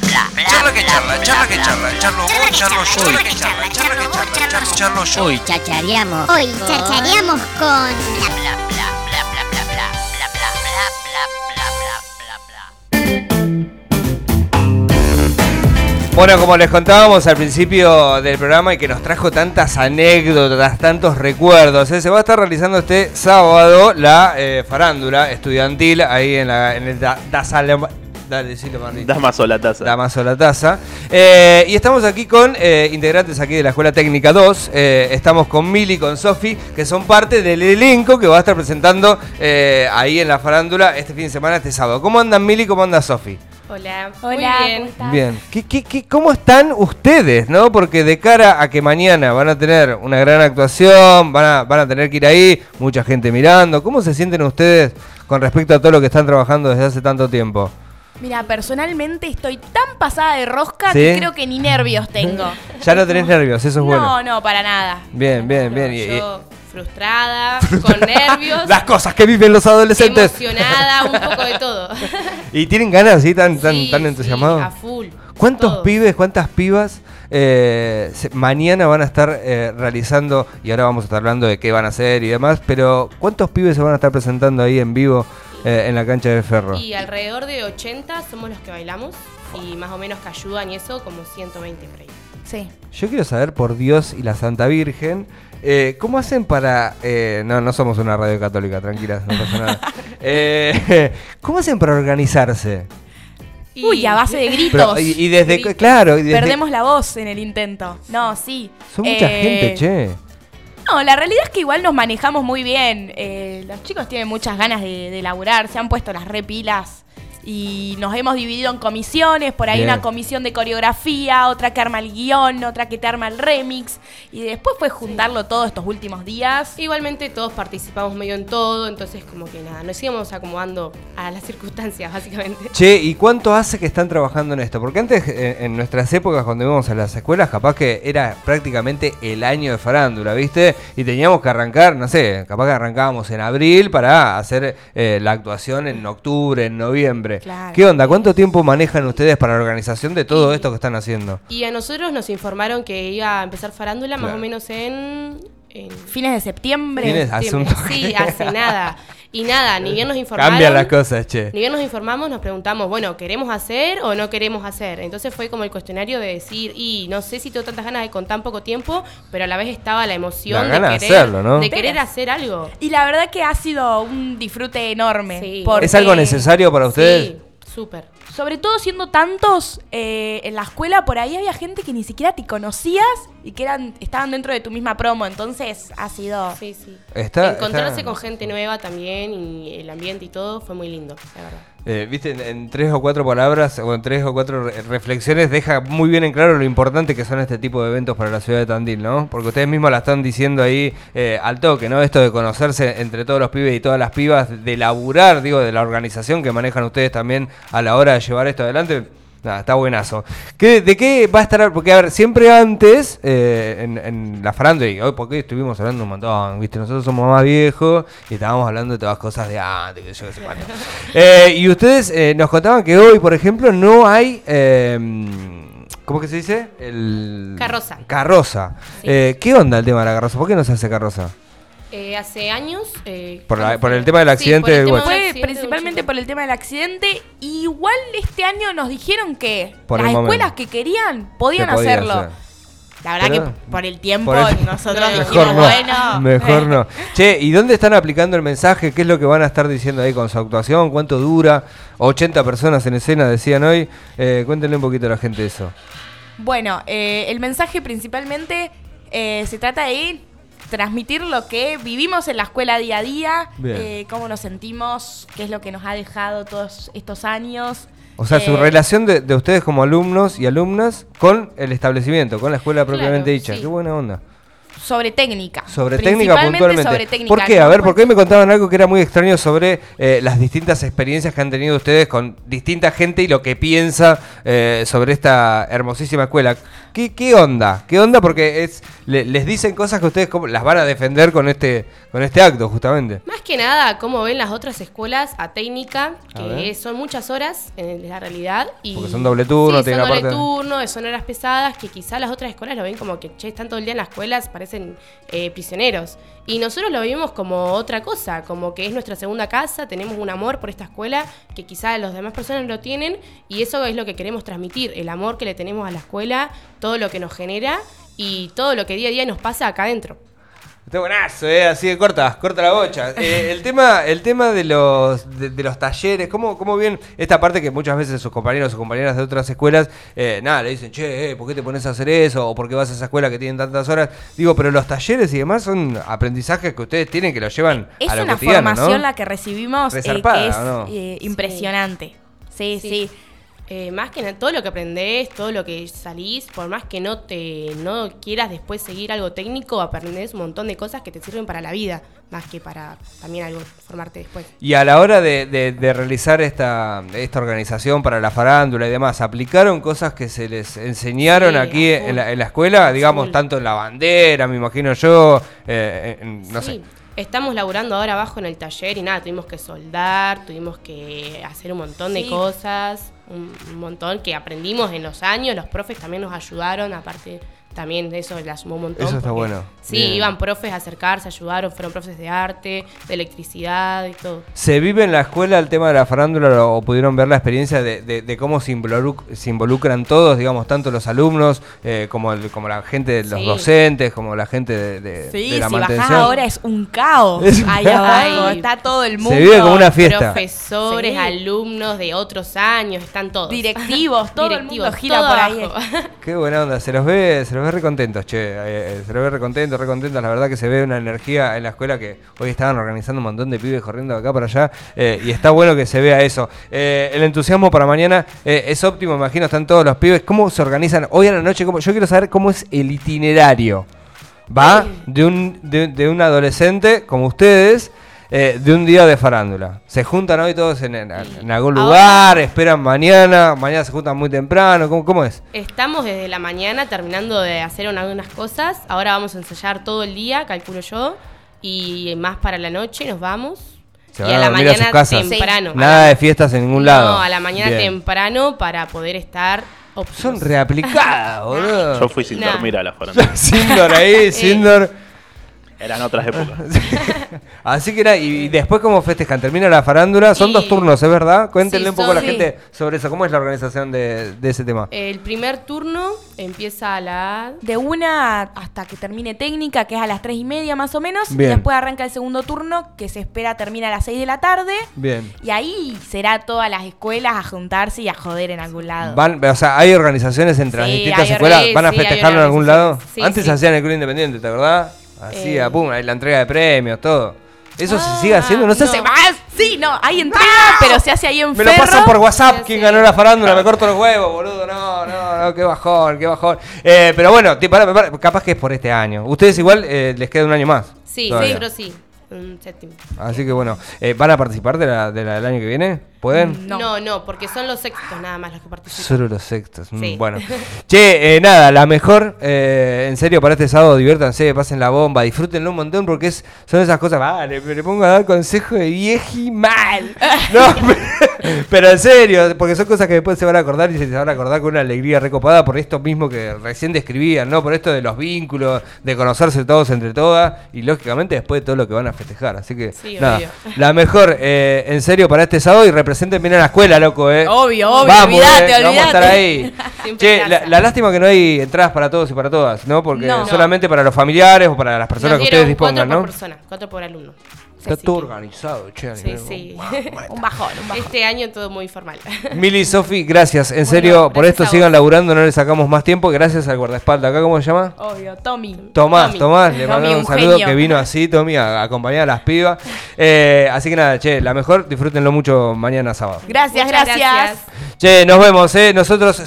Charla que charla, charla que charla, charlo vos, charlo yo, charla que charla, charla que charla, charlo, yo. Hoy chachareamos. Hoy chachareamos con Bueno, como les contábamos al principio del programa y que nos trajo tantas anécdotas, tantos recuerdos, ¿eh? se va a estar realizando este sábado la eh, farándula estudiantil ahí en, la, en el da, Dasalem- Dale, decilo, Marlito. Damaso la taza. Damaso la taza. Eh, y estamos aquí con eh, integrantes aquí de la Escuela Técnica 2. Eh, estamos con Mili y con Sofi, que son parte del elenco que va a estar presentando eh, ahí en la farándula este fin de semana, este sábado. ¿Cómo andan Mili? ¿Cómo anda Sofi? Hola. Hola, Muy bien. ¿cómo estás? Bien. ¿Qué, qué, qué- cómo están ustedes, no? Porque de cara a que mañana van a tener una gran actuación, van a, van a tener que ir ahí, mucha gente mirando. ¿Cómo se sienten ustedes con respecto a todo lo que están trabajando desde hace tanto tiempo? Mira, personalmente estoy tan pasada de rosca ¿Sí? que creo que ni nervios tengo. Ya no tenés nervios, eso es bueno. No, no, para nada. Bien, bien, bien. Yo frustrada, con nervios, las cosas que viven los adolescentes. emocionada, un poco de todo. ¿Y tienen ganas así tan, tan, Sí, tan sí, entusiasmados? a full. ¿Cuántos pibes, cuántas pibas eh, se- mañana van a estar eh, realizando, y ahora vamos a estar hablando de qué van a hacer y demás, pero ¿cuántos pibes se van a estar presentando ahí en vivo eh, en la cancha de Ferro? Y alrededor de 80 somos los que bailamos y más o menos que ayudan y eso como 120 por ahí. Sí. Yo quiero saber, por Dios y la Santa Virgen, eh, ¿cómo hacen para... eh, no, no somos una radio católica, tranquilas, no pasa nada. Eh, ¿Cómo hacen para organizarse? Y- Uy, a base de gritos. Pero, y, y desde... Gritos. Claro, y desde- Perdemos la voz en el intento. No, sí. Son mucha Eh, gente, che. No, la realidad es que igual nos manejamos muy bien. Eh, los chicos tienen muchas ganas de, de laburar, se han puesto las repilas y nos hemos dividido en comisiones. Por ahí Bien. una comisión de coreografía, otra que arma el guion, otra que te arma el remix. Y después fue juntarlo todo estos últimos días. Igualmente todos participamos medio en todo, entonces como que nada, nos íbamos acomodando a las circunstancias básicamente. Che, ¿y cuánto hace que están trabajando en esto? Porque antes, eh, en nuestras épocas, cuando íbamos a las escuelas, capaz que era prácticamente el año de farándula, ¿viste? Y teníamos que arrancar, no sé, capaz que arrancábamos en abril para hacer eh, la actuación en octubre, en noviembre. Claro. ¿Qué onda? ¿Cuánto tiempo manejan ustedes para la organización de todo esto que están haciendo? Y a nosotros nos informaron que iba a empezar farándula más o menos en... en Fines de septiembre. Fines- Hace un. Sí, hace nada. Y nada, ni bien nos informaron... Cambian las cosas, che. Ni bien nos informamos, nos preguntamos, bueno, ¿queremos hacer o no queremos hacer? Entonces fue como el cuestionario de decir, y no sé si tengo tantas ganas de con tan poco tiempo, pero a la vez estaba la emoción La de de querer, hacerlo, ¿no? de querer hacer algo. Y la verdad que ha sido un disfrute enorme. Sí. porque- ¿Es algo necesario para ustedes? Sí, súper. Sobre todo siendo tantos eh, en la escuela, por ahí había gente que ni siquiera te conocías y que eran estaban dentro de tu misma promo. Entonces ha sido... Sí, sí. Está- Encontrarse está- con gente nueva también y el ambiente y todo fue muy lindo, la verdad. Eh, Viste, en, en tres o cuatro palabras o en tres o cuatro re- reflexiones deja muy bien en claro lo importante que son este tipo de eventos para la ciudad de Tandil, ¿no? Porque ustedes mismos la están diciendo ahí eh, al toque, ¿no? Esto de conocerse entre todos los pibes y todas las pibas, de laburar, digo, de la organización que manejan ustedes también a la hora de llevar esto adelante. Nada, está buenazo. ¿Qué- ¿De qué va a estar? Porque, a ver, siempre antes, eh, en, en la farándula, y hoy porque estuvimos hablando un montón, ¿viste? Nosotros somos más viejos y estábamos hablando de todas cosas de antes, que yo qué sé. Eh, y ustedes eh, nos contaban que hoy, por ejemplo, no hay. eh, ¿Cómo que se dice? El... Carroza. Carroza. Sí. Eh, ¿Qué onda el tema de la carroza? ¿Por qué no se hace carroza? Eh, hace años... eh, Por el tema del Sí, accidente por el del tema Guacho. Fue accidente principalmente por el tema del accidente. Igual este año nos dijeron que Por las momento. escuelas que querían podían podía hacerlo. hacer. La verdad Pero- que por el tiempo Por el- nosotros Mejor dijimos, no, bueno. Mejor no. Che, ¿y dónde están aplicando el mensaje? ¿Qué es lo que van a estar diciendo ahí con su actuación? ¿Cuánto dura? 80 personas en escena, decían hoy. Eh, cuéntenle un poquito a la gente eso. Bueno, eh, el mensaje principalmente eh, se trata de transmitir lo que vivimos en la escuela día a día, eh, cómo nos sentimos, qué es lo que nos ha dejado todos estos años. O sea, su Eh, relación de, de ustedes como alumnos y alumnas con el establecimiento, con la escuela Claro, propiamente dicha. sí. Qué buena onda. Sobre técnica. Sobre técnica Principalmente puntualmente. sobre técnica. ¿Por qué? A ver, porque hoy me contaban algo que era muy extraño sobre eh, las distintas experiencias que han tenido ustedes con distinta gente y lo que piensa eh, sobre esta hermosísima escuela. ¿Qué, qué onda? ¿Qué onda? Porque es le- les dicen cosas que ustedes como- las van a defender con este, con este acto, justamente. Más que nada, cómo ven las otras escuelas a técnica, A que son muchas horas en la realidad. Y Porque son doble turno, sí, tienen son doble aparte- turno, son horas pesadas, que quizá las otras escuelas lo ven como que, che, están todo el día en las escuelas, parecen eh, prisioneros. Y nosotros lo vimos como otra cosa, como que es nuestra segunda casa, tenemos un amor por esta escuela que quizá las demás personas no tienen, y eso es lo que queremos transmitir, el amor que le tenemos a la escuela, todo lo que nos genera y todo lo que día a día nos pasa acá adentro. Está buenazo, eh, así que corta, corta la bocha. Eh, el tema, el tema de los, de, de los talleres, ¿cómo, ¿cómo bien esta parte que muchas veces sus compañeros o compañeras de otras escuelas, eh, nada, le dicen, che, eh, ¿por qué te pones a hacer eso? O ¿por qué vas a esa escuela que tienen tantas horas? Digo, pero los talleres y demás son aprendizajes que ustedes tienen que los llevan Es a lo una cotidiano, formación ¿no? la que recibimos eh, que es ¿o no? eh, impresionante. Sí, sí. Sí. Eh, más que nada, todo lo que aprendés, todo lo que salís, por más que no te no quieras después seguir algo técnico, aprendés un montón de cosas que te sirven para la vida, más que para también algo formarte después. Y a la hora de, de- de realizar esta, esta organización para la farándula y demás, ¿aplicaron cosas que se les enseñaron Sí, aquí en la, en la escuela? Digamos, tanto en la bandera, me imagino yo, eh, en- no Sí, sé. Estamos laburando ahora abajo en el taller y nada, tuvimos que soldar, tuvimos que hacer un montón de cosas, un, montón que aprendimos en los años, los profes también nos ayudaron, aparte también de eso le sumó un montón. Eso está porque- bueno. Sí, Bien. iban profes a acercarse, ayudaron, fueron profes de arte, de electricidad y todo. ¿Se vive en la escuela el tema de la farándula o pudieron ver la experiencia de, de- de cómo se, involuc- se involucran todos, digamos, tanto los alumnos eh, como, el- como la gente de los Sí. docentes, como la gente de, de- Sí, de la si bajás ahora es un caos. Es un Ahí caos. abajo Ay. está todo el Se mundo. vive como una fiesta. Profesores, Sí. alumnos de otros años, están todos. Directivos, todo el Directivos, mundo gira todo por ahí. abajo. Qué buena onda, se los ve, se los ve recontentos, che, eh, eh, se los ve recontentos, recontentos, la verdad que se ve una energía en la escuela que hoy estaban organizando un montón de pibes corriendo de acá para allá eh, y está bueno que se vea eso. Eh, el entusiasmo para mañana es óptimo, imagino, están todos los pibes, ¿cómo se organizan hoy a la noche? ¿Cómo? Yo quiero saber cómo es el itinerario. Va de un, de, de un adolescente como ustedes. Eh, de un día de farándula. Se juntan hoy todos en, en- en algún Ahora- lugar, esperan mañana, mañana se juntan muy temprano, ¿cómo, cómo es? Estamos desde la mañana terminando de hacer una- algunas cosas. Ahora vamos a ensayar todo el día, calculo yo. Y más para la noche nos vamos. Se y van a a la dormir a sus mañana casas. temprano. Nada de fiestas en ningún lado. No, a la mañana Bien. temprano para poder estar Son óptimos. reaplicadas, boludo. Yo fui sin Nah. dormir a la farándula. Sindor ahí, Sindor. Eran otras épocas. Así que era, y después cómo festejan, termina la farándula, son Y- dos turnos, ¿es verdad? Cuéntenle Sí, un poco a la gente sobre eso, ¿cómo es la organización de, de ese tema? El primer turno empieza a la... De una hasta que termine técnica, que es a las tres y media más o menos. Bien. Y después arranca el segundo turno, que se espera termina a las 6 de la tarde. Bien. Y ahí será todas las escuelas a juntarse y a joder en algún lado. Van, o sea, hay organizaciones entre las distintas escuelas, ¿van a festejarlo en algún lado? Antes sí. hacían el Club Independiente, ¿te acordás? Así, Eh. a pum, la entrega de premios, todo. ¿Eso se sigue Ah, haciendo? No se hace no. más. Sí, no, hay entrega, pero se hace ahí en Me lo pasan por WhatsApp, Sí, quién sí. ganó la farándula, me corto los huevos, boludo, no, no, no, qué bajón, qué bajón. Eh, pero bueno, pará, pará, capaz que es por este año. Ustedes igual eh, les queda un año más. Sí, todavía. nosotros sí. Un séptimo. Así que bueno, eh, ¿van a participar de la, de la del año que viene? ¿Pueden? No. No. no, porque son los sextos nada más los que participan. Solo los sextos. Mm, Sí. Bueno. Che, eh, nada, la mejor, eh, en serio, para este sábado, diviértanse, pasen la bomba, disfrútenlo un montón porque es, son esas cosas, vale, me le pongo a dar consejo de vieji mal. No, pero, pero en serio, porque son cosas que después se van a acordar y se van a acordar con una alegría recopada por esto mismo que recién describían, ¿no? Por esto de los vínculos, de conocerse todos entre todas y lógicamente después de todo lo que van a festejar. Así que, Sí, nada, obvio. la mejor, eh, en serio, para este sábado y representen bien a la escuela, loco, ¿eh? Obvio, obvio, Vamos, eh, Vamos a estar ahí. Che, la, la lástima que no hay entradas para todos y para todas, ¿no? Porque No. solamente para los familiares o para las personas Nos que ustedes dieron cuatro dispongan, por ¿no? persona, cuatro por alumno. Está todo que- organizado, che. a Sí, nivel- sí. Un bajón, un bajón. Este año todo muy formal. Mili, Sofi, gracias. En Bueno, serio, por esto sigan laburando, no le sacamos más tiempo. Gracias al guardaespaldas. ¿Acá cómo se llama? Obvio, Tommy. Tomás, Tommy. Tomás, le mandamos un un saludo genio. que vino así, Tommy, a, a acompañar a las pibas. Eh, así que nada, che, la mejor, disfrútenlo mucho mañana sábado. Gracias, gracias. gracias. Che, nos vemos, eh. Nosotros